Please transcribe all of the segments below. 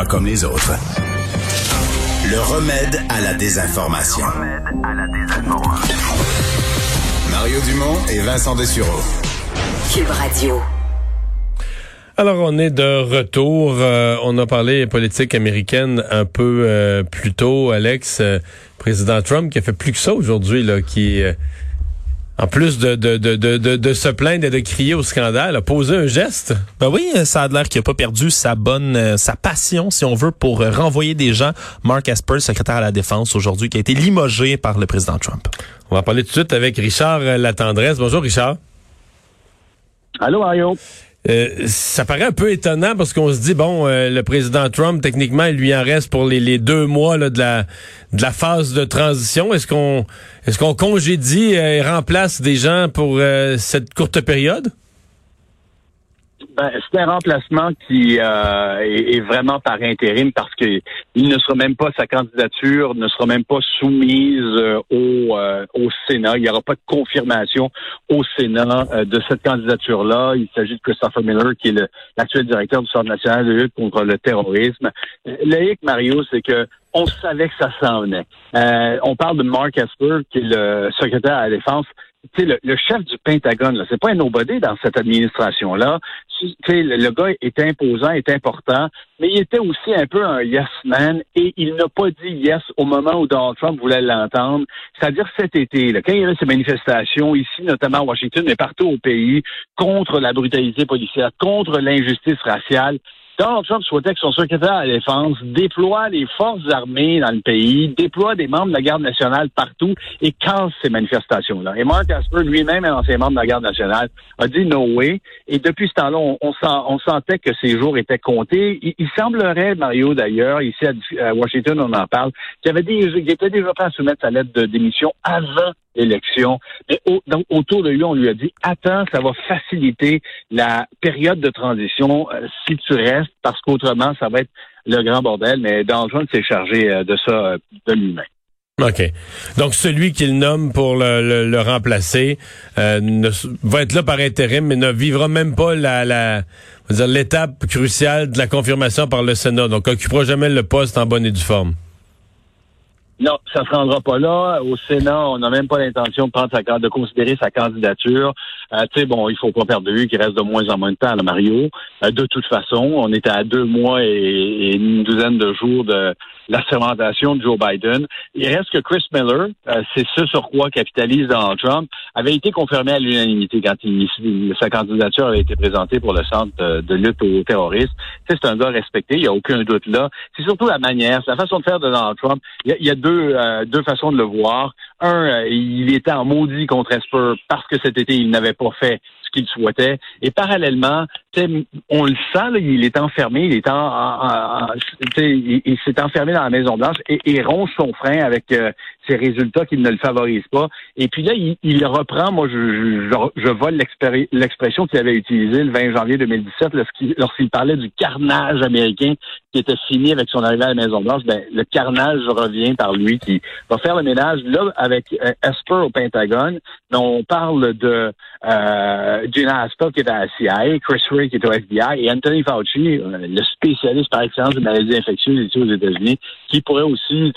Pas comme les autres. Le remède à la désinformation. Mario Dumont et Vincent Dessureau. Cube Radio. Alors, on est de retour. Euh, on a parlé politique américaine un peu euh, plus tôt. Alex, euh, président Trump, qui a fait plus que ça aujourd'hui, là, qui, en plus de, de, de, de, de se plaindre et de crier au scandale, a posé un geste. Ben oui, ça a l'air qu'il n'a pas perdu sa bonne, sa passion, si on veut, pour renvoyer des gens. Mark Esper, secrétaire à la Défense aujourd'hui, qui a été limogé par le président Trump. On va parler tout de suite avec Richard Latendresse. Bonjour, Richard. Allô, Mario. Euh, ça paraît un peu étonnant parce qu'on se dit bon, euh, le président Trump, techniquement, il lui en reste pour les, deux mois de la de la phase de transition. Est-ce qu'on est-ce qu'on congédie et remplace des gens pour euh, cette courte période? Ben, c'est un remplacement qui euh, est, vraiment par intérim parce que il ne sera même pas sa candidature ne sera même pas soumise euh, au, euh, au Sénat. Il n'y aura pas de confirmation au Sénat de cette candidature-là. Il s'agit de Christopher Miller, qui est l'actuel directeur du Centre national de lutte contre le terrorisme. Laïc Mario, c'est que on savait que ça s'en venait. on parle de Mark Esper, qui est le secrétaire à la défense le, le, chef du Pentagone, c'est pas un nobody dans cette administration-là. Le, le gars est imposant, est important, mais il était aussi un peu un yes man et il n'a pas dit yes au moment où Donald Trump voulait l'entendre. C'est-à-dire cet été, là, quand il y avait ces manifestations ici, notamment à Washington, mais partout au pays, contre la brutalité policière, contre l'injustice raciale, Donald Trump souhaitait que son secrétaire à la Défense déploie les forces armées dans le pays, déploie des membres de la garde nationale partout et casse ces manifestations-là. Et Mark Asper, lui-même, un ancien membre de la garde nationale, a dit no way. Et depuis ce temps-là, on, sentait que ces jours étaient comptés. Il, semblerait, Mario, d'ailleurs, ici à, Washington, on en parle, qu'il avait il était déjà prêt à soumettre sa lettre de démission avant l'élection. Donc, autour de lui, on lui a dit, attends, ça va faciliter la période de transition euh, si tu restes, parce qu'autrement, ça va être le grand bordel. Mais Donald s'est chargé euh, de ça euh, de lui-même. OK. Donc, celui qu'il nomme pour le, remplacer va être là par intérim, mais ne vivra même pas la l'étape cruciale de la confirmation par le Sénat. Donc, occupera jamais le poste en bonne et due forme. Non, ça se rendra pas là. Au Sénat, on n'a même pas l'intention de prendre sa, de considérer sa candidature. Euh, tu sais, bon, il faut pas perdre de vue qu'il reste de moins en moins de temps à Mario. Euh, de toute façon, on était à deux mois et, une douzaine de jours de la sermentation de Joe Biden. Il reste que Chris Miller, euh, c'est ce sur quoi capitalise Donald Trump, avait été confirmé à l'unanimité quand il, sa candidature avait été présentée pour le Centre de, lutte au terrorisme. C'est un gars respecté, il n'y a aucun doute là. C'est surtout la manière, la façon de faire de Donald Trump. Il y a, deux, deux façons de le voir. Un, il était en maudit contre Esper parce que cet été, il n'avait pas fait qu'il souhaitait. Et parallèlement, on le sent, il est enfermé, il est en, il, s'est enfermé dans la Maison Blanche et, et ronge son frein avec euh, ses résultats qui ne le favorisent pas. Et puis là, il, reprend, moi, je, je, je vole l'expression qu'il avait utilisée le 20 janvier 2017 lorsqu'il parlait du carnage américain qui était fini avec son arrivée à la Maison Blanche. Ben, le carnage revient par lui qui va faire le ménage là avec euh, Esper au Pentagone. on parle de euh, Gina Aspel qui est à la CIA, Chris qui est au FBI, et Anthony Fauci, euh, le spécialiste par excellence des maladies infectieuses ici aux États-Unis, qui pourrait aussi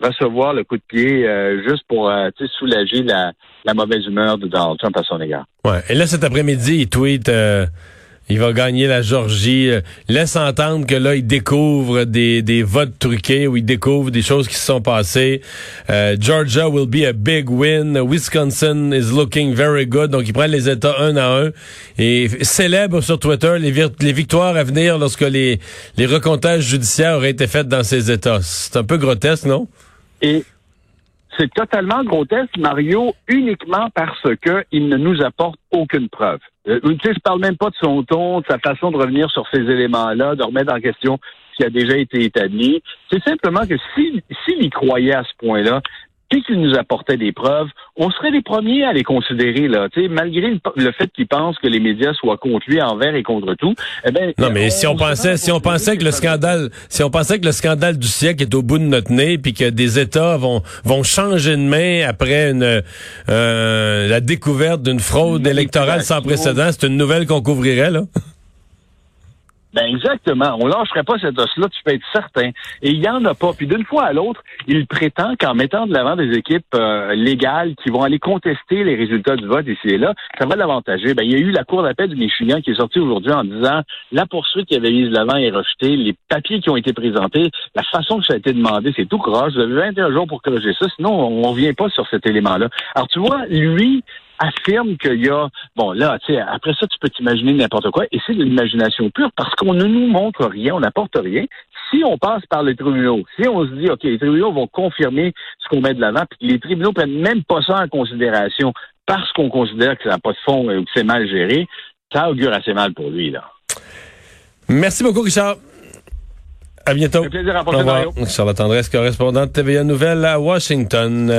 recevoir le coup de pied euh, juste pour euh, soulager la, la, mauvaise humeur de Donald Trump à son égard. Ouais. Et là, cet après-midi, il tweet il va gagner la Georgie. Laisse entendre que là, il découvre des, des votes truqués ou il découvre des choses qui se sont passées. Euh, Georgia will be a big win. Wisconsin is looking very good. Donc, il prend les États un à un et célèbre sur Twitter les, victoires à venir lorsque les, les recomptages judiciaires auraient été faits dans ces États. C'est un peu grotesque, non? C'est totalement grotesque, Mario, uniquement parce que il ne nous apporte aucune preuve. Euh, tu sais, je parle même pas de son ton, de sa façon de revenir sur ces éléments-là, de remettre en question qui a déjà été établi. C'est simplement que s'il s'il y croyait à ce point-là, puis qu'il nous apportait des preuves, on serait les premiers à les considérer là. Malgré le, le fait qu'ils pensent que les médias soient contre lui envers et contre tout. Eh ben, Non, mais si on pensait, si on pensait que le scandale, si on pensait que le scandale du siècle est au bout de notre nez, puis que des États vont vont changer de main après une euh, la découverte d'une fraude électorale sans précédent, c'est une nouvelle qu'on couvrirait là. Ben exactement. On lâcherait pas cet os-là, tu peux être certain. Et il y en a pas. Puis d'une fois à l'autre, il prétend qu'en mettant de l'avant des équipes euh, légales qui vont aller contester les résultats du vote ici et là, ça va l'avantager. Ben il y a eu la Cour d'appel du Michigan qui est sortie aujourd'hui en disant la poursuite qui avait mise de l'avant est rejetée, les papiers qui ont été présentés, la façon que ça a été demandé, c'est tout croche. Vous avez 21 jours pour corriger ça, sinon on revient pas sur cet élément-là. Alors tu vois, lui, affirme qu'il y a, bon là, tu sais, après ça, tu peux t'imaginer n'importe quoi, et c'est de l'imagination pure parce qu'on ne nous montre rien, on n'apporte rien. Si on passe par les tribunaux, si on se dit, OK, les tribunaux vont confirmer ce qu'on met de l'avant, puis les tribunaux prennent même pas ça en considération parce qu'on considère que ça n'a pas de fond ou que c'est mal géré, ça augure assez mal pour lui, là. Merci beaucoup, Richard. À bientôt. Fait plaisir à. Charlotte correspondante TVA Nouvelle à Washington.